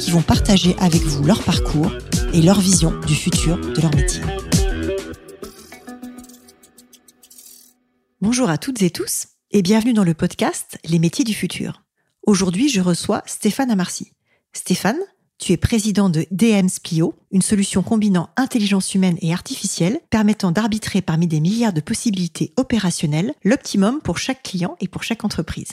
qui vont partager avec vous leur parcours et leur vision du futur de leur métier. Bonjour à toutes et tous et bienvenue dans le podcast Les métiers du futur. Aujourd'hui, je reçois Stéphane Amarcy. Stéphane, tu es président de DM Splio, une solution combinant intelligence humaine et artificielle permettant d'arbitrer parmi des milliards de possibilités opérationnelles l'optimum pour chaque client et pour chaque entreprise.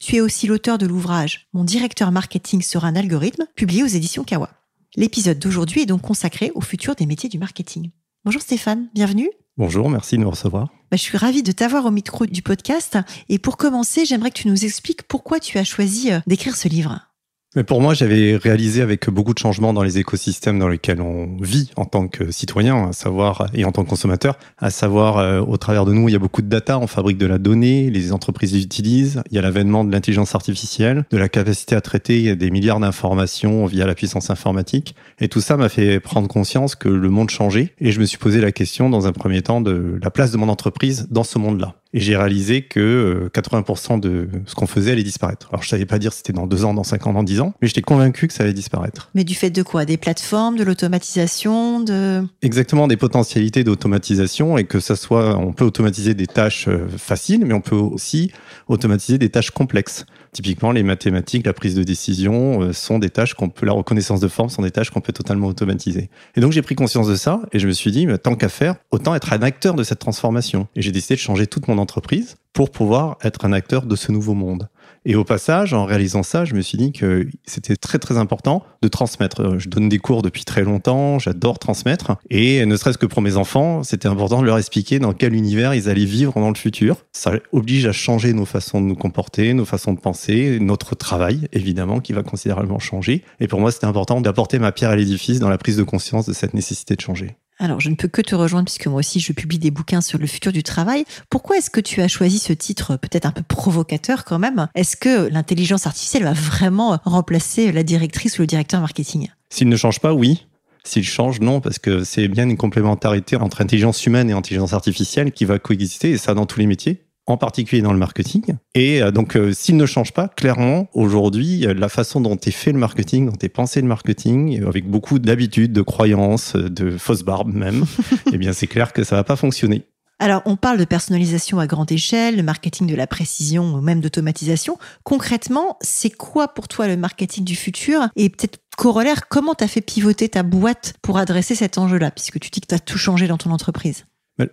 Tu es aussi l'auteur de l'ouvrage Mon directeur marketing sera un algorithme, publié aux éditions Kawa. L'épisode d'aujourd'hui est donc consacré au futur des métiers du marketing. Bonjour Stéphane, bienvenue. Bonjour, merci de nous recevoir. Bah, je suis ravie de t'avoir au micro du podcast. Et pour commencer, j'aimerais que tu nous expliques pourquoi tu as choisi euh, d'écrire ce livre. Mais pour moi, j'avais réalisé avec beaucoup de changements dans les écosystèmes dans lesquels on vit en tant que citoyen, à savoir et en tant que consommateur, à savoir euh, au travers de nous, il y a beaucoup de data, on fabrique de la donnée, les entreprises utilisent, il y a l'avènement de l'intelligence artificielle, de la capacité à traiter des milliards d'informations via la puissance informatique, et tout ça m'a fait prendre conscience que le monde changeait, et je me suis posé la question dans un premier temps de la place de mon entreprise dans ce monde-là. Et j'ai réalisé que 80% euh, de ce qu'on faisait allait disparaître. Alors je savais pas dire si c'était dans deux ans, dans cinq ans, dans dix ans, mais j'étais convaincu que ça allait disparaître. Mais du fait de quoi? Des plateformes, de l'automatisation, de... Exactement, des potentialités d'automatisation et que ça soit, on peut automatiser des tâches euh, faciles, mais on peut aussi automatiser des tâches complexes. Typiquement, les mathématiques, la prise de décision euh, sont des tâches qu'on peut, la reconnaissance de forme sont des tâches qu'on peut totalement automatiser. Et donc, j'ai pris conscience de ça et je me suis dit, tant qu'à faire, autant être un acteur de cette transformation. Et j'ai décidé de changer toute mon entreprise pour pouvoir être un acteur de ce nouveau monde. Et au passage, en réalisant ça, je me suis dit que c'était très très important de transmettre. Je donne des cours depuis très longtemps, j'adore transmettre. Et ne serait-ce que pour mes enfants, c'était important de leur expliquer dans quel univers ils allaient vivre dans le futur. Ça oblige à changer nos façons de nous comporter, nos façons de penser, notre travail, évidemment, qui va considérablement changer. Et pour moi, c'était important d'apporter ma pierre à l'édifice dans la prise de conscience de cette nécessité de changer. Alors, je ne peux que te rejoindre puisque moi aussi, je publie des bouquins sur le futur du travail. Pourquoi est-ce que tu as choisi ce titre peut-être un peu provocateur quand même? Est-ce que l'intelligence artificielle va vraiment remplacer la directrice ou le directeur marketing? S'il ne change pas, oui. S'il change, non, parce que c'est bien une complémentarité entre intelligence humaine et intelligence artificielle qui va coexister, et ça dans tous les métiers en particulier dans le marketing. Et euh, donc, euh, s'il ne change pas, clairement, aujourd'hui, la façon dont est fait le marketing, dont est pensé le marketing, avec beaucoup d'habitudes, de croyances, de fausses barbes même, eh bien, c'est clair que ça va pas fonctionner. Alors, on parle de personnalisation à grande échelle, de marketing de la précision ou même d'automatisation. Concrètement, c'est quoi pour toi le marketing du futur Et peut-être corollaire, comment tu as fait pivoter ta boîte pour adresser cet enjeu-là, puisque tu dis que tu as tout changé dans ton entreprise?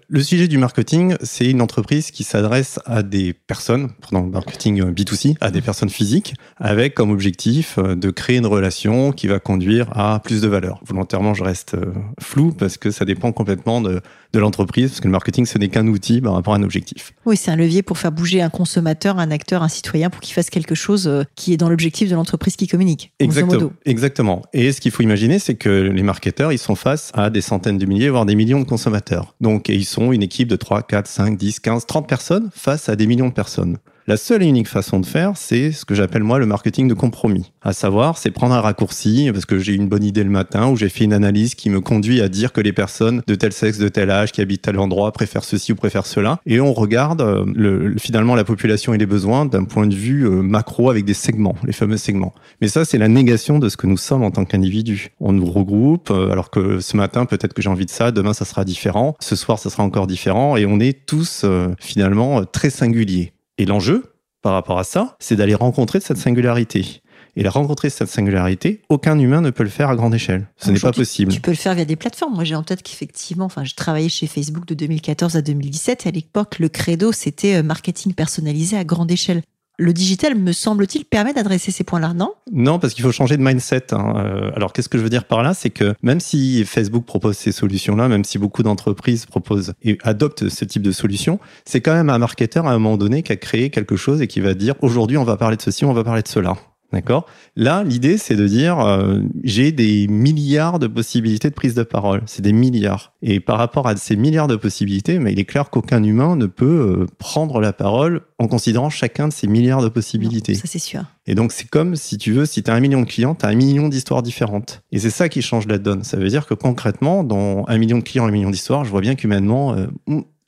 Le sujet du marketing, c'est une entreprise qui s'adresse à des personnes, dans le marketing B2C, à des personnes physiques, avec comme objectif euh, de créer une relation qui va conduire à plus de valeur. Volontairement, je reste euh, flou parce que ça dépend complètement de, de l'entreprise, parce que le marketing, ce n'est qu'un outil par rapport à un objectif. Oui, c'est un levier pour faire bouger un consommateur, un acteur, un citoyen, pour qu'il fasse quelque chose euh, qui est dans l'objectif de l'entreprise qui communique. Exactement. Exactement. Et ce qu'il faut imaginer, c'est que les marketeurs, ils sont face à des centaines de milliers, voire des millions de consommateurs. Donc, ils sont une équipe de 3, 4, 5, 10, 15, 30 personnes face à des millions de personnes. La seule et unique façon de faire, c'est ce que j'appelle moi le marketing de compromis. À savoir, c'est prendre un raccourci parce que j'ai une bonne idée le matin ou j'ai fait une analyse qui me conduit à dire que les personnes de tel sexe, de tel âge, qui habitent tel endroit préfèrent ceci ou préfèrent cela. Et on regarde euh, le, finalement la population et les besoins d'un point de vue euh, macro avec des segments, les fameux segments. Mais ça, c'est la négation de ce que nous sommes en tant qu'individus. On nous regroupe euh, alors que ce matin, peut-être que j'ai envie de ça, demain, ça sera différent, ce soir, ça sera encore différent et on est tous finalement très singuliers. Et l'enjeu, par rapport à ça, c'est d'aller rencontrer cette singularité. Et la rencontrer cette singularité, aucun humain ne peut le faire à grande échelle. Ce n'est pas possible. Tu peux le faire via des plateformes. Moi, j'ai en tête qu'effectivement, enfin, je travaillais chez Facebook de 2014 à 2017. Et à l'époque, le credo, c'était euh, marketing personnalisé à grande échelle le digital, me semble-t-il, permet d'adresser ces points-là, non? Non, parce qu'il faut changer de mindset. Hein. Euh, alors, qu'est-ce que je veux dire par là? C'est que même si Facebook propose ces solutions-là, même si beaucoup d'entreprises proposent et adoptent ce type de solutions, c'est quand même un marketeur à un moment donné qui a créé quelque chose et qui va dire aujourd'hui, on va parler de ceci, on va parler de cela. D'accord? Là, l'idée, c'est de dire, euh, j'ai des milliards de possibilités de prise de parole. C'est des milliards. Et par rapport à ces milliards de possibilités, mais il est clair qu'aucun humain ne peut euh, prendre la parole en considérant chacun de ces milliards de possibilités. ça, c'est sûr. Et donc, c'est comme si tu veux, si tu as un million de clients, tu as un million d'histoires différentes. Et c'est ça qui change la donne. Ça veut dire que concrètement, dans un million de clients, un million d'histoires, je vois bien qu'humainement, euh,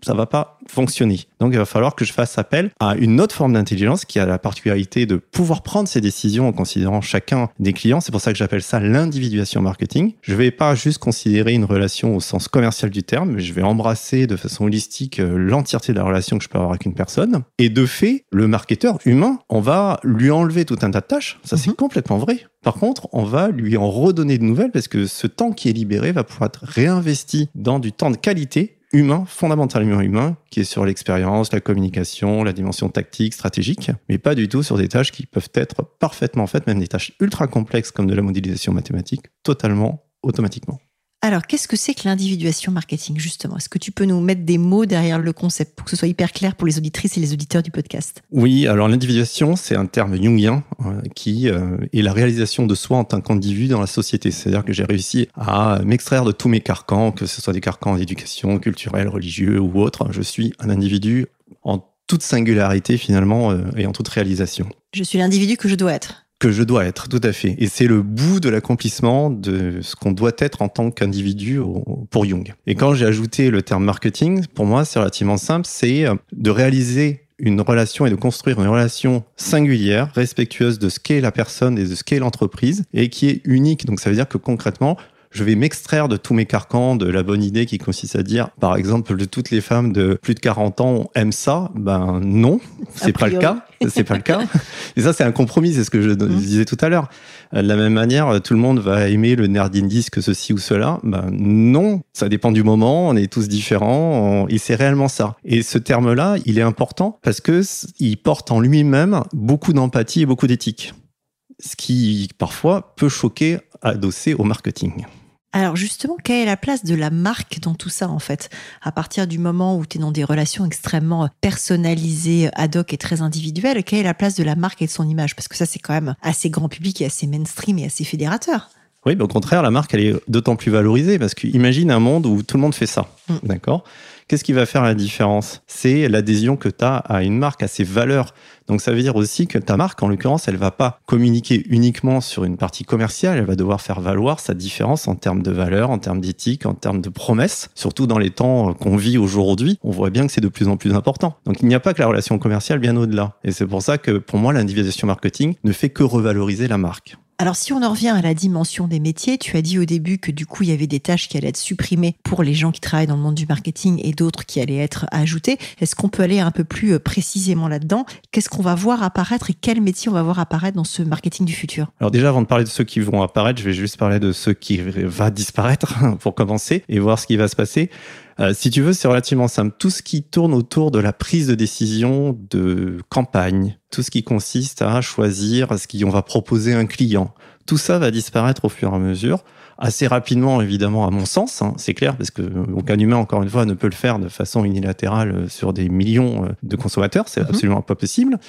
ça va pas fonctionner. Donc il va falloir que je fasse appel à une autre forme d'intelligence qui a la particularité de pouvoir prendre ces décisions en considérant chacun des clients. C'est pour ça que j'appelle ça l'individuation marketing. Je vais pas juste considérer une relation au sens commercial du terme, mais je vais embrasser de façon holistique euh, l'entièreté de la relation que je peux avoir avec une personne. Et de fait, le marketeur humain, on va lui enlever tout un tas de tâches. Ça, c'est mhm. complètement vrai. Par contre, on va lui en redonner de nouvelles parce que ce temps qui est libéré va pouvoir être réinvesti dans du temps de qualité humain, fondamentalement humain, qui est sur l'expérience, la communication, la dimension tactique, stratégique, mais pas du tout sur des tâches qui peuvent être parfaitement faites, même des tâches ultra complexes comme de la modélisation mathématique, totalement automatiquement. Alors, qu'est-ce que c'est que l'individuation marketing, justement? Est-ce que tu peux nous mettre des mots derrière le concept pour que ce soit hyper clair pour les auditrices et les auditeurs du podcast? Oui, alors l'individuation, c'est un terme jungien euh, qui euh, est la réalisation de soi en tant qu'individu dans la société. C'est-à-dire que j'ai réussi à m'extraire de tous mes carcans, que ce soit des carcans d'éducation, culturelle, religieux ou autre. Je suis un individu en toute singularité finalement euh, et en toute réalisation. Je suis l'individu que je dois être que je dois être, tout à fait. Et c'est le bout de l'accomplissement de ce qu'on doit être en tant qu'individu pour Jung. Et quand j'ai ajouté le terme marketing, pour moi, c'est relativement simple, c'est euh, de réaliser une relation et de construire une relation singulière, respectueuse de ce qu'est la personne et de ce qu'est l'entreprise, et qui est unique. Donc ça veut dire que concrètement, je vais m'extraire de tous mes carcans de la bonne idée qui consiste à dire, par exemple, de toutes les femmes de plus de 40 ans aiment ça. Ben non, c'est pas le cas. C'est pas le cas. Et ça, c'est un compromis. C'est ce que je mmh. disais tout à l'heure. Euh, de la même manière, tout le monde va aimer le nerdindisque ceci ou cela. Ben non, ça dépend du moment. On est tous différents et c'est réellement ça. Et ce terme-là, il est important parce que il porte en lui-même beaucoup d'empathie et beaucoup d'éthique. Ce qui parfois peut choquer adossé au marketing. Alors justement, quelle est la place de la marque dans tout ça en fait? À partir du moment où tu es dans des relations extrêmement personnalisées, ad hoc et très individuelles, quelle est la place de la marque et de son image? Parce que ça c'est quand même assez grand public et assez mainstream et assez fédérateur. Oui, mais au contraire, la marque, elle est d'autant plus valorisée parce qu'imagine un monde où tout le monde fait ça. Mm. D'accord? Qu'est-ce qui va faire la différence? C'est l'adhésion que tu as à une marque, à ses valeurs. Donc ça veut dire aussi que ta marque, en l'occurrence, elle va pas communiquer uniquement sur une partie commerciale, elle va devoir faire valoir sa différence en termes de valeurs, en termes d'éthique, en termes de promesses. Surtout dans les temps qu'on vit aujourd'hui, on voit bien que c'est de plus en plus important. Donc il n'y a pas que la relation commerciale, bien au-delà. Et c'est pour ça que pour moi, l'individualisation marketing ne fait que revaloriser la marque. Alors si on en revient à la dimension des métiers, tu as dit au début que du coup il y avait des tâches qui allaient être supprimées pour les gens qui travaillent dans le monde du marketing et d'autres qui allaient être ajoutées. Est-ce qu'on peut aller un peu plus euh, précisément là-dedans? Qu'est-ce qu'on va voir apparaître et quels métiers on va voir apparaître dans ce marketing du futur? Alors déjà avant de parler de ceux qui vont apparaître, je vais juste parler de ceux qui vont disparaître pour commencer et voir ce qui va se passer. Euh, si tu veux, c'est relativement simple. Tout ce qui tourne autour de la prise de décision de campagne, tout ce qui consiste à choisir ce qu'on va proposer à un client, tout ça va disparaître au fur et à mesure. Assez rapidement, évidemment, à mon sens, hein, c'est clair, parce que aucun humain, encore une fois, ne peut le faire de façon unilatérale sur des millions euh, de consommateurs, c'est mhm. absolument pas possible.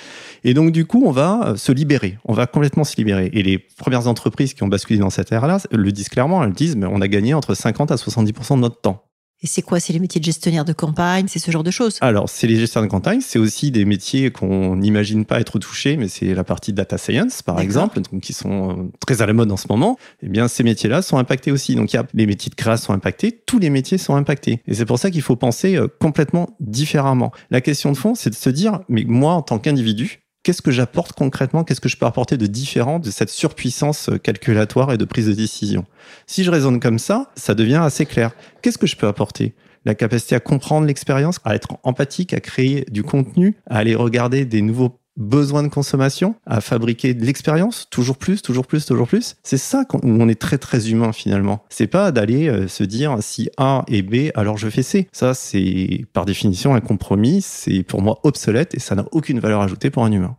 Et donc, du coup, on va euh, se libérer, on va complètement se libérer. Et les premières entreprises qui ont basculé dans cette ère-là le disent clairement, elles disent, mais on a gagné entre 50 à 70% de notre temps. Et c'est quoi? C'est les métiers de gestionnaire de campagne, c'est ce genre de choses Alors, c'est les gestionnaires de campagne, c'est aussi des métiers qu'on n'imagine pas être touchés, mais c'est la partie data science, par exemple, donc qui sont euh, très à la mode en ce moment. Eh bien, ces métiers-là sont impactés aussi. Donc, il y a les métiers de création sont impactés, tous les métiers sont impactés. Et c'est pour ça qu'il faut penser euh, complètement différemment. La question de fond, c'est de se dire, mais moi, en tant qu'individu, qu'est-ce que j'apporte concrètement, qu'est-ce que je peux apporter de différent de cette surpuissance euh, calculatoire et de prise de décision? Si je raisonne comme ça, ça devient assez clair. Qu'est-ce que je peux apporter? La capacité à comprendre l'expérience, à être empathique, à créer du contenu, à aller regarder des nouveaux besoins de consommation, à fabriquer de l'expérience, toujours plus, toujours plus, toujours plus. C'est ça où on est très très humain finalement. C'est pas d'aller euh, se dire si A et B, alors je fais C. Ça, c'est par définition un compromis, c'est pour moi obsolète et ça n'a aucune valeur ajoutée pour un humain.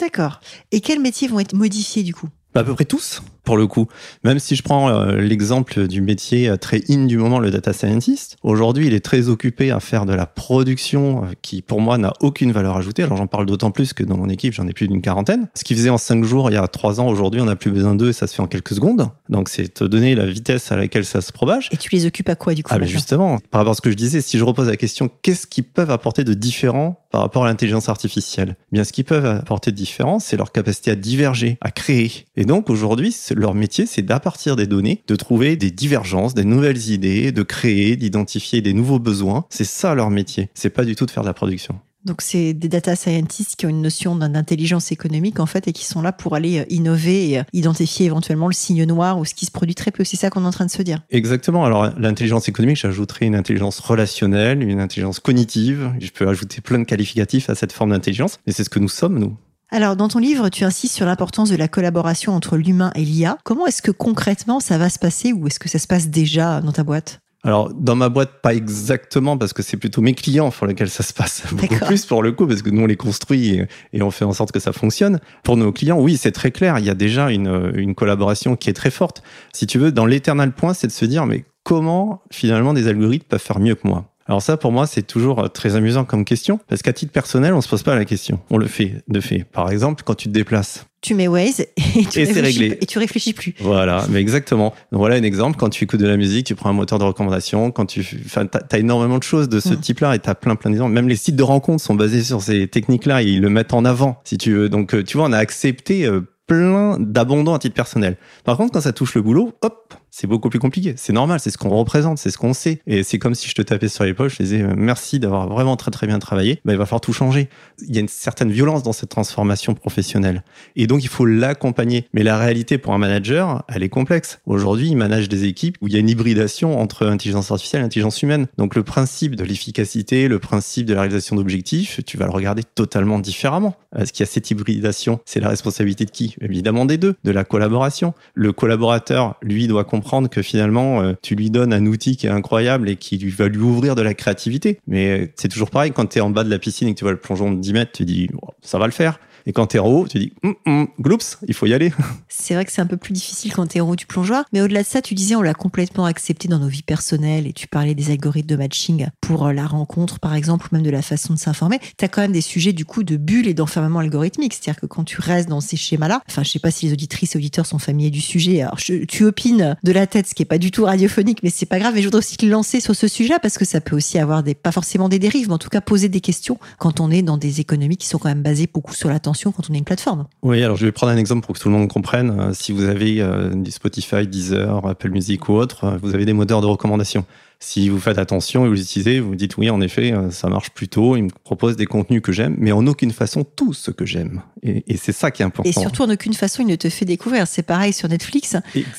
D'accord. Et quels métiers vont être modifiés du coup? Bah, À peu près tous. Pour le coup. Même si je prends euh, l'exemple du métier euh, très in du moment, le data scientist, aujourd'hui, il est très occupé à faire de la production euh, qui, pour moi, n'a aucune valeur ajoutée. Alors, j'en parle d'autant plus que dans mon équipe, j'en ai plus d'une quarantaine. Ce qu'il faisait en cinq jours il y a trois ans, aujourd'hui, on n'a plus besoin d'eux et ça se fait en quelques secondes. Donc, c'est te donner la vitesse à laquelle ça se propage. Et tu les occupes à quoi, du coup Ah, mais justement, par rapport à ce que je disais, si je repose la question, qu'est-ce qu'ils peuvent apporter de différent par rapport à l'intelligence artificielle? Eh Bien, ce qu'ils peuvent apporter de différent, c'est leur capacité à diverger, à créer. Et donc, aujourd'hui, leur métier, c'est d'à partir des données, de trouver des divergences, des nouvelles idées, de créer, d'identifier des nouveaux besoins. C'est ça leur métier. C'est pas du tout de faire de la production. Donc c'est des data scientists qui ont une notion d'intelligence économique en fait et qui sont là pour aller euh, innover et euh, identifier éventuellement le signe noir ou ce qui se produit très peu. C'est ça qu'on est en train de se dire. Exactement. Alors l'intelligence économique, j'ajouterais une intelligence relationnelle, une intelligence cognitive. Je peux ajouter plein de qualificatifs à cette forme d'intelligence. Et c'est ce que nous sommes, nous. Alors, dans ton livre, tu insistes sur l'importance de la collaboration entre l'humain et l'IA. Comment est-ce que concrètement ça va se passer ou est-ce que ça se passe déjà dans ta boîte? Alors, dans ma boîte, pas exactement, parce que c'est plutôt mes clients pour lesquels ça se passe beaucoup plus pour le coup, parce que nous, on les construit et, on fait en sorte que ça fonctionne. Pour nos clients, oui, c'est très clair. Il y a déjà une, une collaboration qui est très forte. Si tu veux, dans l'éternel point, c'est de se dire, mais comment finalement des algorithmes peuvent faire mieux que moi? Alors ça, pour moi, c'est toujours euh, très amusant comme question, parce qu'à titre personnel, on se pose pas la question. On le fait, de fait. Par exemple, quand tu te déplaces, tu mets Waze et tu, réfléchis, et tu réfléchis plus. Voilà, mais exactement. Donc voilà un exemple. Quand tu écoutes de la musique, tu prends un moteur de recommandation. Quand tu, enfin, t'as as énormément de choses de ce type-là et t'as plein plein d'exemples. Même les sites de rencontres sont basés sur ces techniques-là et ils le mettent en avant, si tu veux. Donc euh, tu vois, on a accepté euh, plein d'abondants à titre personnel. Par contre, quand ça touche le boulot, hop, c'est beaucoup plus compliqué. C'est normal, c'est ce qu'on représente, c'est ce qu'on sait. Et c'est comme si je te tapais sur l'épaule, je te disais euh, merci d'avoir vraiment très très bien travaillé. Bah, il va falloir tout changer. Il y a une certaine violence dans cette transformation professionnelle. Et donc il faut l'accompagner. Mais la réalité pour un manager, elle est complexe. Aujourd'hui, il manage des équipes où il y a une hybridation entre intelligence artificielle et intelligence humaine. Donc le principe de l'efficacité, le principe de la réalisation d'objectifs, tu vas le regarder totalement différemment. Est-ce qu'il y a cette hybridation? C'est la responsabilité de qui? Évidemment des deux, de la collaboration. Le collaborateur, lui, doit comprendre comprendre que finalement, euh, tu lui donnes un outil qui est incroyable et qui lui va lui ouvrir de la créativité. Mais euh, c'est toujours pareil, quand tu es en bas de la piscine et que tu vois le plongeon de 10 mètres, tu dis, ça va le faire. Et quand t'es en haut, tu dis, hum, hum, gloops, il faut y aller. C'est vrai que c'est un peu plus difficile quand t'es en haut du plongeoir. Mais au-delà de ça, tu disais, on l'a complètement accepté dans nos vies personnelles et tu parlais des algorithmes de matching pour euh, la rencontre, par exemple, ou même de la façon de s'informer. T'as quand même des sujets, du coup, de bulles et d'enfermement algorithmique. C'est-à-dire que quand tu restes dans ces schémas-là, enfin, je sais pas si les auditrices et auditeurs sont familiers du sujet. Alors, tu opines de la tête, ce qui est pas du tout radiophonique, mais c'est pas grave. Et je voudrais aussi te lancer sur ce sujet-là parce que ça peut aussi avoir des, pas forcément des dérives, mais en tout cas poser des questions quand on est dans des économies qui sont quand même basées beaucoup sur l'attention quand on est une plateforme. Oui, alors je vais prendre un exemple pour que tout le monde comprenne. Euh, si vous avez euh, Spotify, Deezer, Apple Music ou autre, euh, vous avez des moteurs de recommandation si vous faites attention et vous utilisez, vous dites oui, en effet, euh, ça marche plutôt. Il me propose des contenus que j'aime, mais en aucune façon tout ce que j'aime. Et, c'est ça qui est important. Et surtout, en aucune façon, il ne te fait découvrir. C'est pareil sur Netflix.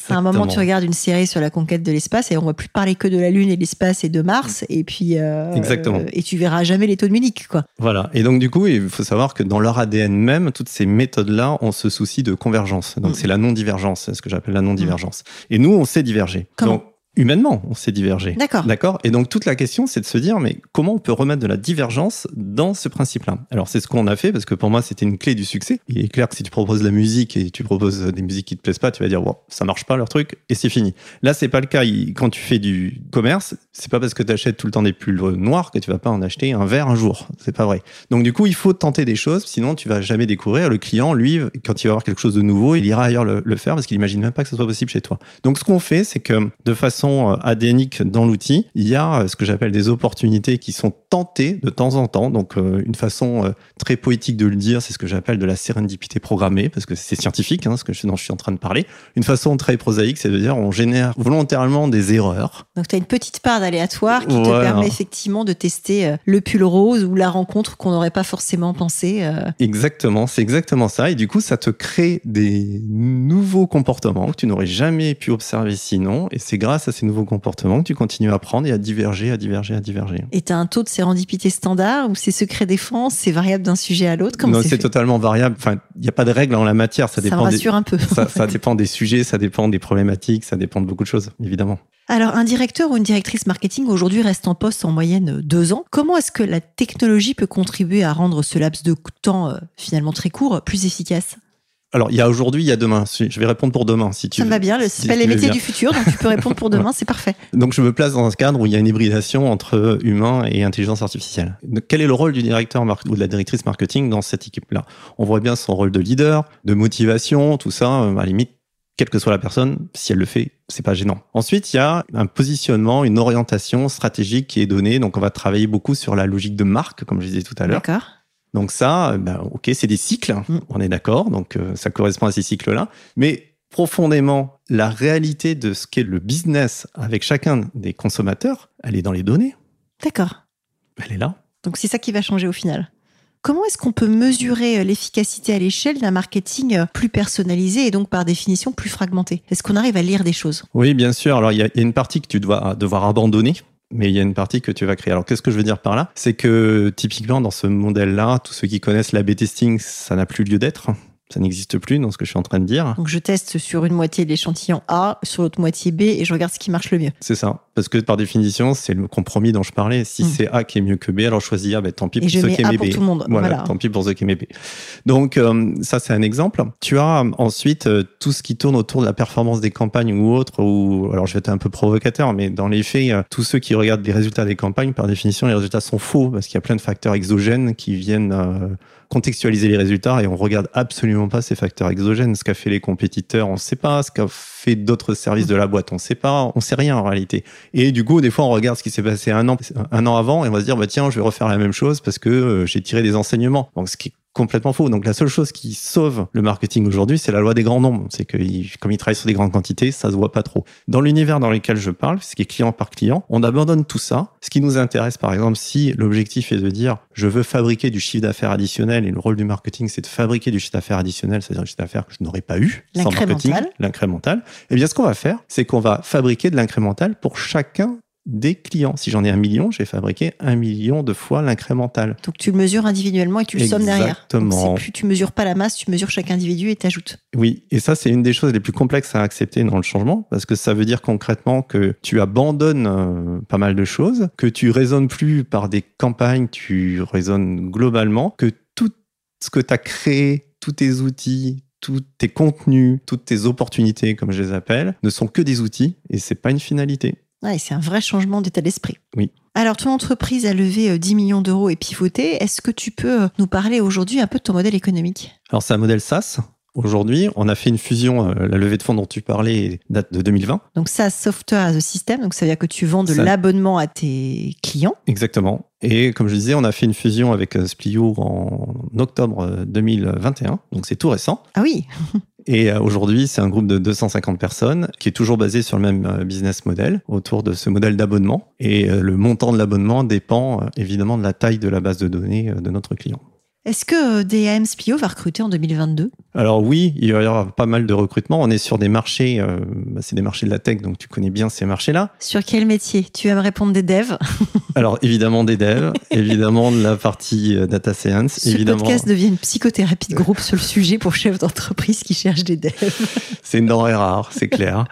À un moment, tu regardes une série sur la conquête de l'espace et on va plus parler que de la Lune et de l'espace et de Mars. Et puis, euh, Exactement. et tu verras jamais les taux de Munich, quoi. Voilà. Et donc, du coup, il faut savoir que dans leur ADN même, toutes ces méthodes-là, on se soucie de convergence. Donc, mm. c'est la non-divergence, ce que j'appelle la non-divergence. Et nous, on sait diverger. Comment humainement, on s'est divergé. D'accord. D'accord? Et donc toute la question, c'est de se dire, mais comment on peut remettre de la divergence dans ce principe-là? Alors c'est ce qu'on a fait parce que pour moi, c'était une clé du succès. Il est clair que si tu proposes de la musique et tu proposes des musiques qui te plaisent pas, tu vas dire, wow, ça marche pas leur truc et c'est fini. Là, c'est pas le cas. Quand tu fais du commerce, c'est pas parce que tu achètes tout le temps des pulls noirs que tu vas pas en acheter un vert un jour. C'est pas vrai. Donc du coup, il faut tenter des choses, sinon tu vas jamais découvrir. Le client, lui, quand il va avoir quelque chose de nouveau, il ira ailleurs le, le faire parce qu'il imagine même pas que ce soit possible chez toi. Donc ce qu'on fait, c'est que de façon euh, adénique dans l'outil, il y a euh, ce que j'appelle des opportunités qui sont tentées de temps en temps. Donc, euh, une façon euh, très poétique de le dire, c'est ce que j'appelle de la sérendipité programmée, parce que c'est scientifique, hein, ce que je, dont je suis en train de parler. Une façon très prosaïque, c'est de dire on génère volontairement des erreurs. Donc, tu as une petite part d'aléatoire qui te permet effectivement de tester le pull rose ou la rencontre qu'on n'aurait pas forcément pensé. Exactement, c'est exactement ça. Et du coup, ça te crée des nouveaux comportements que tu n'aurais jamais pu observer sinon. Et c'est grâce à ces nouveaux comportement que tu continues à apprendre et à diverger, à diverger, à diverger. Et tu as un taux de sérendipité standard ou c'est secret défense, c'est variable d'un sujet à l'autre Non, c'est totalement variable. Enfin, il n'y a pas de règle en la matière. Ça, dépend me rassure un peu. Ça, ça dépend des sujets, ça dépend des problématiques, ça dépend de beaucoup de choses, évidemment. Alors, un directeur ou une directrice marketing aujourd'hui reste en poste en moyenne deux ans. Comment est-ce que la technologie peut contribuer à rendre ce laps de temps euh, finalement très court plus efficace? Alors, il y a aujourd'hui, il y a demain. Je vais répondre pour demain, si tu Ça me va bien. Ça s'appelle les métiers du futur, donc tu peux répondre pour demain, c'est parfait. Donc, je me place dans un cadre où il y a une hybridation entre humain et intelligence artificielle. quel est le rôle du directeur ou de la directrice marketing dans cette équipe-là? On voit bien son rôle de leader, de motivation, tout ça. À la limite, quelle que soit la personne, si elle le fait, c'est pas gênant. Ensuite, il y a un positionnement, une orientation stratégique qui est donnée. Donc, on va travailler beaucoup sur la logique de marque, comme je disais tout à l'heure. D'accord. Donc ça, ben, ok, c'est des cycles, mm. on est d'accord. Donc euh, ça correspond à ces cycles-là. Mais profondément, la réalité de ce qu'est le business avec chacun des consommateurs, elle est dans les données. D'accord. Elle est là. Donc c'est ça qui va changer au final. Comment est-ce qu'on peut mesurer euh, l'efficacité à l'échelle d'un marketing euh, plus personnalisé et donc par définition plus fragmenté? Est-ce qu'on arrive à lire des choses? Oui, bien sûr. Alors il y, a une partie que tu dois devoir abandonner mais il y a une partie que tu vas créer. Alors, qu'est-ce que je veux dire par là? C'est que typiquement, dans ce modèle-là, tous ceux qui connaissent l'A-B testing, ça n'a plus lieu d'être. Ça n'existe plus dans ce que je suis en train de dire. Donc je teste sur une moitié l'échantillon A, sur l'autre moitié B et je regarde ce qui marche le mieux. C'est ça. Parce que par définition, c'est le compromis dont je parlais. Si hmm. c'est A qui est mieux que B, alors choisis A, ben, tant pis pour ceux qui aiment B. Pour tout le monde. Voilà, tant pis pour ceux qui aiment B. Donc euh, ça, c'est un exemple. Tu as ensuite euh, tout ce qui tourne autour de la performance des campagnes ou autres. Ou alors je vais être un peu provocateur, mais dans les faits, euh, tous ceux qui regardent les résultats des campagnes, par définition, les résultats sont faux parce qu'il y a plein de facteurs exogènes qui viennent contextualiser les résultats et on regarde absolument pas ces facteurs exogènes. Ce qu'a fait les compétiteurs, on ne sait pas. Ce qu'a fait d'autres services de la boîte, on ne sait pas. On sait rien en réalité. Et du coup, des fois, on regarde ce qui s'est passé un an, un an avant et on va se dire, bah tiens, je vais refaire la même chose parce que euh, j'ai tiré des enseignements. Donc, ce qui complètement faux. Donc la seule chose qui sauve le marketing aujourd'hui, c'est la loi des grands nombres. C'est que comme il travaille sur des grandes quantités, ça se voit pas trop. Dans l'univers dans lequel je parle, ce qui est client par client, on abandonne tout ça. Ce qui nous intéresse, par exemple, si l'objectif est de dire je veux fabriquer du chiffre d'affaires additionnel et le rôle du marketing, c'est de fabriquer du chiffre d'affaires additionnel, c'est-à-dire du chiffre d'affaires que je n'aurais pas eu sans marketing, l'incrémental. Eh bien, ce qu'on va faire, c'est qu'on va fabriquer de l'incrémental pour chacun des clients. Si j'en ai un million, j'ai fabriqué un million de fois l'incrémental. Donc tu le mesures individuellement et tu le sommes derrière. Exactement. Plus, tu mesures pas la masse, tu mesures chaque individu et t'ajoutes. Oui, et ça c'est une des choses les plus complexes à accepter dans le changement parce que ça veut dire concrètement que tu abandonnes euh, pas mal de choses, que tu raisonnes plus par des campagnes, tu raisonnes globalement, que tout ce que tu as créé, tous tes outils, tous tes contenus, toutes tes opportunités, comme je les appelle, ne sont que des outils et c'est pas une finalité c'est un vrai changement d'état d'esprit. Oui. Alors, ton entreprise a levé 10 euh, millions d'euros et pivoté. Est-ce que tu peux euh, nous parler aujourd'hui un peu de ton modèle économique? Alors, c'est un modèle SaaS. Aujourd'hui, on a fait une fusion, euh, la levée de fonds dont tu parlais date de 2020. Donc ça, Software as a System, donc ça veut dire que tu vends de l'abonnement à tes clients. Exactement. Et comme je disais, on a fait une fusion avec Splio en octobre 2021, donc c'est tout récent. Ah oui Et euh, aujourd'hui, c'est un groupe de 250 personnes qui est toujours basé sur le même euh, business model, autour de ce modèle d'abonnement. Et euh, le montant de l'abonnement dépend évidemment de la taille de la base de données de notre client. Est-ce que DAM Spio va recruter en 2022 Alors oui, il va y avoir pas mal de recrutement. On est sur des marchés, bah, c'est des marchés de la tech, donc tu connais bien ces marchés-là. Sur quel métier? Tu vas me répondre des devs Alors évidemment des devs, évidemment de la partie data science. Ce évidemment... podcast devient une psychothérapie de groupe sur le sujet pour chefs d'entreprise qui cherchent des devs. c'est une denrée rare, c'est clair.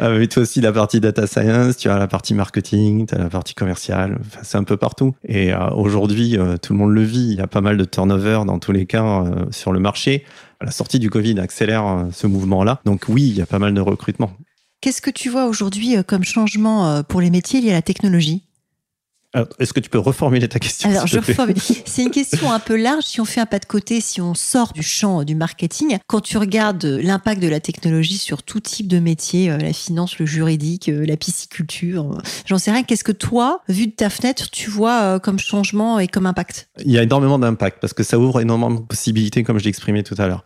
Euh, tu as aussi la partie data science, tu as la partie marketing, tu as la partie commerciale, enfin, c'est un peu partout. Et euh, aujourd'hui, euh, tout le monde le vit, il y a pas mal de turnover dans tous les cas euh, sur le marché. La sortie du Covid accélère ce mouvement-là. Donc oui, il y a pas mal de recrutement. Qu'est-ce que tu vois aujourd'hui comme changement pour les métiers liés à la technologie? Est-ce que tu peux reformuler ta question Alors, je reformule. C'est une question un peu large. Si on fait un pas de côté, si on sort du champ du marketing, quand tu regardes l'impact de la technologie sur tout type de métier, euh, la finance, le juridique, euh, la pisciculture, euh, j'en sais rien. Qu'est-ce que toi, vu de ta fenêtre, tu vois comme changement et comme impact? Il y a énormément d'impact parce que ça ouvre énormément de possibilités, comme je l'ai exprimé tout à l'heure.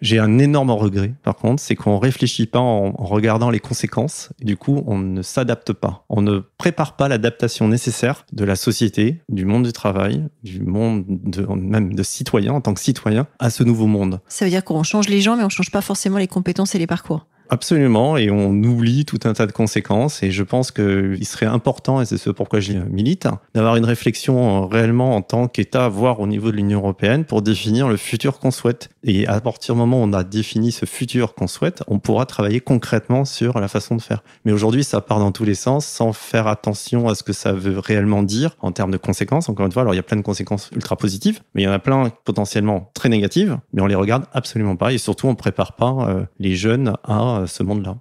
J'ai un énorme regret, par contre, c'est qu'on réfléchit pas en, regardant les conséquences. Et du coup, on ne s'adapte pas. On ne prépare pas l'adaptation nécessaire de la société, du monde du travail, du monde de, même de citoyens en tant que citoyen à ce nouveau monde. Ça veut dire qu'on change les gens, mais on change pas forcément les compétences et les parcours. Absolument, et on oublie tout un tas de conséquences. Et je pense qu'il serait important, et c'est ce pourquoi je milite, d'avoir une réflexion réellement en tant qu'État, voire au niveau de l'Union européenne, pour définir le futur qu'on souhaite. Et à partir du moment où on a défini ce futur qu'on souhaite, on pourra travailler concrètement sur la façon de faire. Mais aujourd'hui, ça part dans tous les sens, sans faire attention à ce que ça veut réellement dire en termes de conséquences. Encore une fois, alors il y a plein de conséquences ultra positives, mais il y en a plein potentiellement très négatives, mais on les regarde absolument pas. Et surtout, on prépare pas euh, les jeunes à euh, ce monde-là.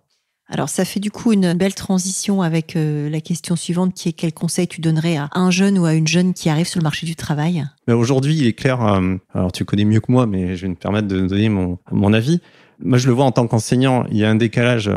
Alors ça fait du coup une belle transition avec euh, la question suivante qui est quel conseil tu donnerais à un jeune ou à une jeune qui arrive sur le marché du travail? Aujourd'hui, il est clair, alors tu connais mieux que moi, mais je vais me permettre de donner mon, mon avis. Moi, je le vois en tant qu'enseignant, il y a un décalage,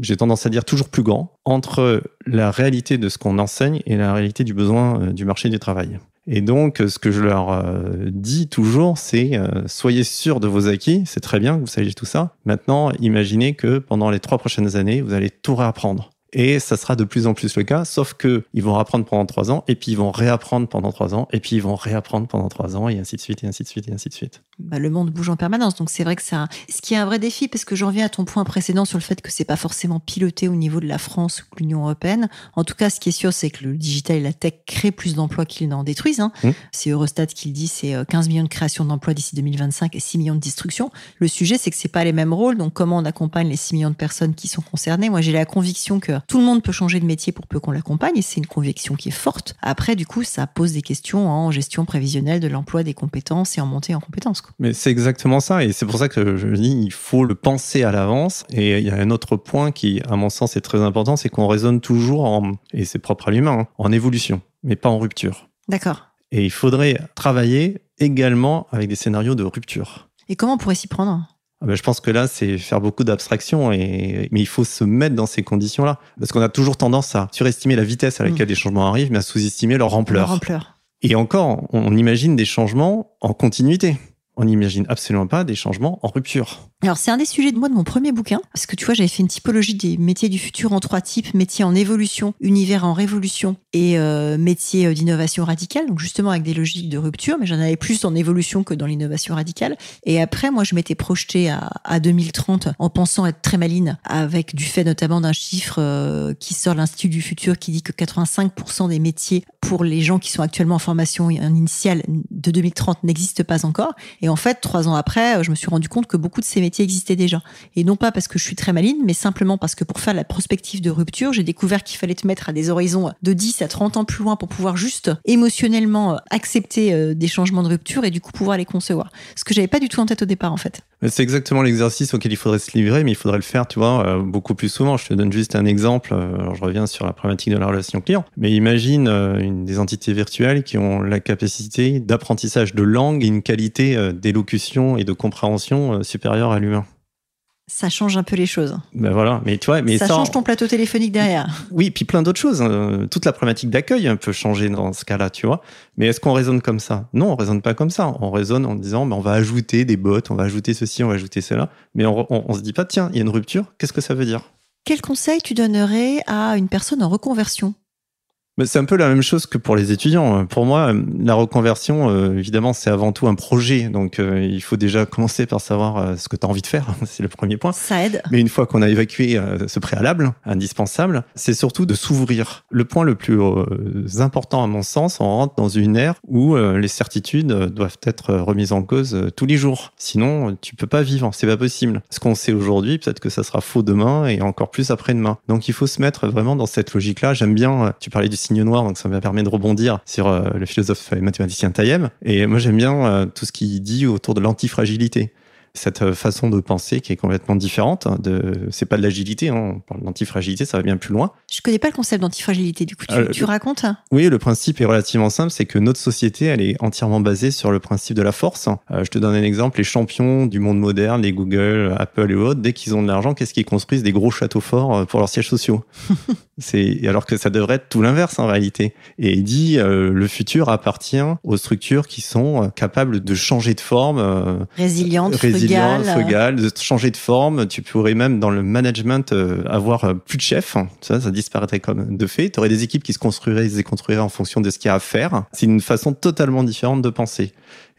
j'ai tendance à dire toujours plus grand, entre la réalité de ce qu'on enseigne et la réalité du besoin du marché du travail. Et donc, ce que je leur euh, dis toujours, c'est euh, soyez sûrs de vos acquis. C'est très bien que vous sachiez tout ça. Maintenant, imaginez que pendant les trois prochaines années, vous allez tout réapprendre. Et ça sera de plus en plus le cas, sauf que ils vont apprendre pendant trois ans, et puis ils vont réapprendre pendant trois ans, et puis ils vont réapprendre pendant trois ans, et ainsi de suite, et ainsi de suite, et ainsi de suite. Bah, le monde bouge en permanence, donc c'est vrai que c'est ce qui est un vrai défi, parce que j'en viens à ton point précédent sur le fait que c'est pas forcément piloté au niveau de la France ou de l'Union européenne. En tout cas, ce qui est sûr, c'est que le digital et la tech créent plus d'emplois qu'ils n'en détruisent. Hein. Mmh. C'est Eurostat qui le dit, c'est 15 euh, millions de créations d'emplois d'ici 2025 et 6 millions de destructions. Le sujet, c'est que c'est pas les mêmes rôles, donc comment on accompagne les 6 millions de personnes qui sont concernées? Moi, j'ai la conviction que tout le monde peut changer de métier pour peu qu'on l'accompagne, et c'est une conviction qui est forte. Après, du coup, ça pose des questions en gestion prévisionnelle de l'emploi des compétences et en montée en compétences. Mais c'est exactement ça, et c'est pour ça que je dis il faut le penser à l'avance. Et il y a un autre point qui, à mon sens, est très important, c'est qu'on raisonne toujours en, et c'est propre à l'humain, hein, en évolution, mais pas en rupture. D'accord. Et il faudrait travailler également avec des scénarios de rupture. Et comment on pourrait s'y prendre? Ah ben, je pense que là, c'est faire beaucoup d'abstraction, et... mais il faut se mettre dans ces conditions-là. Parce qu'on a toujours tendance à surestimer la vitesse à laquelle mm. les changements arrivent, mais à sous-estimer leur ampleur. Leur ampleur. Et encore, on imagine des changements en continuité on n'imagine absolument pas des changements en rupture. Alors c'est un des sujets de moi de mon premier bouquin, parce que tu vois j'avais fait une typologie des métiers du futur en trois types, métiers en évolution, univers en révolution et euh, métiers euh, d'innovation radicale, donc justement avec des logiques de rupture, mais j'en avais plus en évolution que dans l'innovation radicale. Et après moi je m'étais projetée à, 2030 en pensant être très maline, avec du fait notamment d'un chiffre euh, qui sort l'Institut du futur qui dit que 85% des métiers pour les gens qui sont actuellement en formation initiale de 2030 n'existent pas encore. Et en fait, trois ans après, je me suis rendu compte que beaucoup de ces métiers existaient déjà. Et non pas parce que je suis très maline, mais simplement parce que pour faire la prospective de rupture, j'ai découvert qu'il fallait te mettre à des horizons de 10 à 30 ans plus loin pour pouvoir juste émotionnellement accepter euh, des changements de rupture et du coup pouvoir les concevoir. Ce que j'avais pas du tout en tête au départ, en fait. C'est exactement l'exercice auquel il faudrait se livrer, mais il faudrait le faire, tu vois, euh, beaucoup plus souvent. Je te donne juste un exemple. Euh, je reviens sur la problématique de la relation client. Mais imagine une, des entités virtuelles qui ont la capacité d'apprentissage de langue et une qualité d'élocution et de compréhension euh, supérieure à l'humain. Ça change un peu les choses. Ben voilà, mais tu vois, mais ça, change ton plateau téléphonique derrière. Oui, puis plein d'autres choses. Hein. Toute la problématique d'accueil peut changer dans ce cas-là, tu vois. Mais est-ce qu'on raisonne comme ça? Non, on raisonne pas comme ça. On raisonne en disant, ben, on va ajouter des bots, on va ajouter ceci, on va ajouter cela. Mais on, on se dit pas, tiens, il y a une rupture. Qu'est-ce que ça veut dire? Quel conseil tu donnerais à une personne en reconversion? C'est un peu la même chose que pour les étudiants. Pour moi, la reconversion, euh, évidemment, c'est avant tout un projet. Donc, euh, il faut déjà commencer par savoir euh, ce que tu as envie de faire. c'est le premier point. Ça aide. Mais une fois qu'on a évacué ce préalable, indispensable, c'est surtout de s'ouvrir. Le point le plus important, à mon sens, on rentre dans une ère où les certitudes doivent être remises en cause tous les jours. Sinon, tu peux pas vivre. C'est pas possible. Ce qu'on sait aujourd'hui, peut-être que ça sera faux demain et encore plus après-demain. Donc, il faut se mettre vraiment dans cette logique-là. J'aime bien, tu parlais du noir, donc ça me permet de rebondir sur euh, le philosophe et mathématicien Tayeb. Et moi, j'aime bien euh, tout ce qu'il dit autour de l'antifragilité cette euh, façon de penser qui est complètement différente. De, c'est pas de l'agilité, hein, on parle d'antifragilité, ça va bien plus loin. Je connais pas le concept d'antifragilité, du coup, tu, racontes Oui, le principe est relativement simple, c'est que notre société, elle est entièrement basée sur le principe de la force. je te donne un exemple, les champions du monde moderne, les Google, Apple et autres, dès qu'ils ont de l'argent, qu'est-ce qu'ils construisent? Des gros châteaux forts pour leurs sièges sociaux. C'est alors que ça devrait être tout l'inverse en réalité. Et il dit euh, le futur appartient aux structures qui sont euh, capables de changer de forme, euh, résilientes, résilientes, frugales, de changer de forme. Tu pourrais même dans le management avoir plus de chefs. Ça, ça disparaîtrait comme de fait. Tu aurais des équipes qui se construiraient, se déconstruiraient en fonction de ce qu'il y a à faire. C'est une façon totalement différente de penser.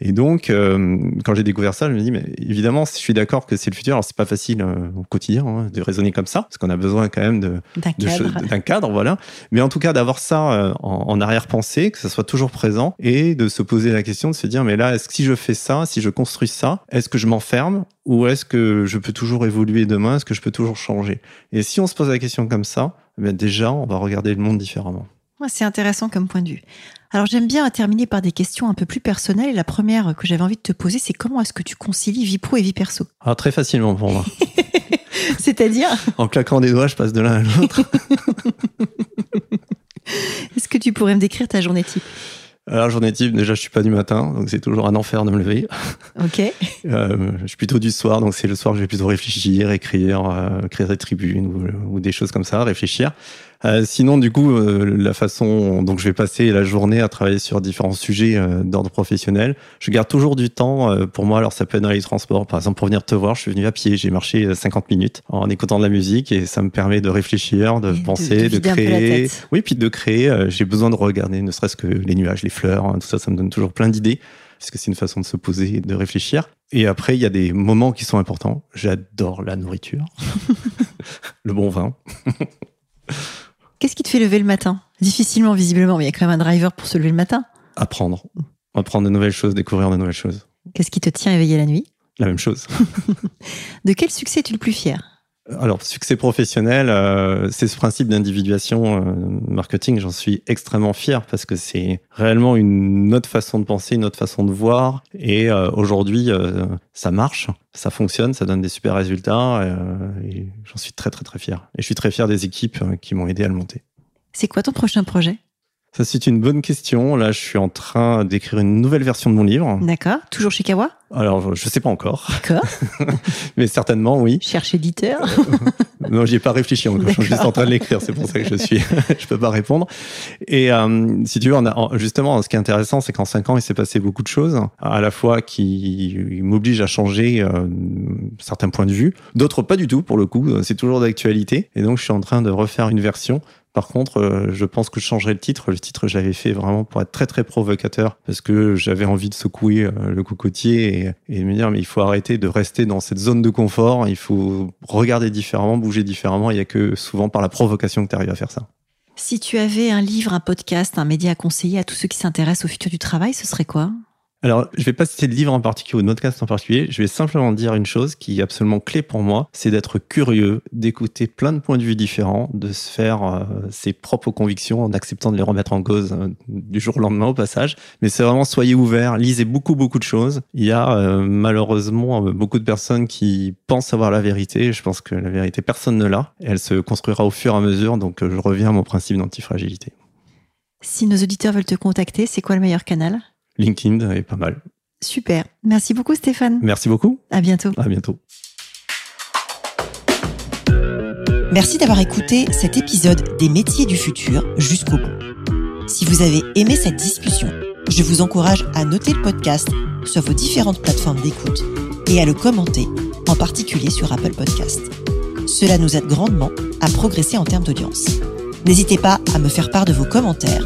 Et donc, euh, quand j'ai découvert ça, je me dis, mais évidemment, je suis d'accord que c'est le futur. Alors, c'est pas facile euh, au quotidien hein, de raisonner comme ça, parce qu'on a besoin quand même de d'un cadre. d'un cadre, voilà. Mais en tout cas, d'avoir ça euh, en, en arrière-pensée, que ça soit toujours présent, et de se poser la question de se dire, mais là, est-ce que si je fais ça, si je construis ça, est-ce que je m'enferme ou est-ce que je peux toujours évoluer demain Est-ce que je peux toujours changer? Et si on se pose la question comme ça, eh bien déjà, on va regarder le monde différemment. Ouais, c'est intéressant comme point de vue. Alors j'aime bien terminer par des questions un peu plus personnelles. Et la première que j'avais envie de te poser, c'est comment est-ce que tu concilies vie pro et vie perso? Alors très facilement pour moi. C'est-à-dire? En claquant des doigts, je passe de l'un à l'autre. Est-ce que tu pourrais me décrire ta journée type? Alors journée type, déjà je suis pas du matin, donc c'est toujours un enfer de me lever. Ok. Euh, je suis plutôt du soir, donc c'est le soir que je vais plutôt réfléchir, écrire, euh, écrire des tribunes ou, ou des choses comme ça, réfléchir. Euh, sinon, du coup, euh, la façon dont je vais passer la journée à travailler sur différents sujets euh, d'ordre professionnel, je garde toujours du temps euh, pour moi. Alors, ça peut être dans les transports. Par exemple, pour venir te voir, je suis venu à pied. J'ai marché 50 minutes en écoutant de la musique et ça me permet de réfléchir, de Et penser, de créer. Oui, puis de créer. euh, J'ai besoin de regarder, ne serait-ce que les nuages, les fleurs, hein, tout ça, ça me donne toujours plein d'idées puisque c'est une façon de se poser et de réfléchir. Et après, il y a des moments qui sont importants. J'adore la nourriture, le bon vin. Qu'est-ce qui te fait lever le matin? Difficilement, visiblement, mais il y a quand même un driver pour se lever le matin. Apprendre. Apprendre de nouvelles choses, découvrir de nouvelles choses. Qu'est-ce qui te tient éveillé la nuit? La même chose. De quel succès es-tu le plus fier? Alors, succès professionnel, euh, c'est ce principe d'individuation euh, marketing. J'en suis extrêmement fier parce que c'est réellement une autre façon de penser, une autre façon de voir. Et euh, aujourd'hui, ça marche, ça fonctionne, ça donne des super résultats. et j'en suis très, très, très fier. Et je suis très fier des équipes qui m'ont aidé à le monter. C'est quoi ton prochain projet? Ça, c'est une bonne question. Là, je suis en train d'écrire une nouvelle version de mon livre. D'accord. Toujours chez Kawa? Alors, je sais pas encore, D'accord. mais certainement, oui. Cherche éditeur. Non, j'y ai pas réfléchi encore. Je suis juste en train de l'écrire. C'est pour ça que je suis, je peux pas répondre. Et euh, si tu veux, on a, en- justement, ce qui est intéressant, c'est qu'en cinq ans, il s'est passé beaucoup de choses, à la fois qui m'obligent à changer euh, certains points de vue, d'autres pas du tout. Pour le coup, c'est toujours d'actualité. Et donc, je suis en train de refaire une version. Par contre, euh, je pense que je changerai le titre. Le titre, je l'avais fait vraiment pour être très très provocateur parce que j'avais envie de secouer euh, le cocotier et, et me dire mais il faut arrêter de rester dans cette zone de confort. Il faut regarder différemment, bouger différemment. Il y a que souvent par la provocation que tu arrives à faire ça. Si tu avais un livre, un podcast, un média à conseiller à tous ceux qui s'intéressent au futur du travail, ce serait quoi? Alors, je vais pas citer de livre en particulier ou de podcast en particulier. Je vais simplement dire une chose qui est absolument clé pour moi, c'est d'être curieux, d'écouter plein de points de vue différents, de se faire euh, ses propres convictions en acceptant de les remettre en cause euh, du jour au lendemain au passage. Mais c'est vraiment soyez ouverts, lisez beaucoup beaucoup de choses. Il y a euh, malheureusement beaucoup de personnes qui pensent avoir la vérité. Je pense que la vérité personne ne l'a. Elle se construira au fur et à mesure. Donc, je reviens à mon principe d'antifragilité. Si nos auditeurs veulent te contacter, c'est quoi le meilleur canal? LinkedIn est pas mal. Super. Merci beaucoup Stéphane. Merci beaucoup. À bientôt. À bientôt. Merci d'avoir écouté cet épisode des métiers du futur jusqu'au bout. Si vous avez aimé cette discussion, je vous encourage à noter le podcast sur vos différentes plateformes d'écoute et à le commenter, en particulier sur Apple Podcast. Cela nous aide grandement à progresser en termes d'audience. N'hésitez pas à me faire part de vos commentaires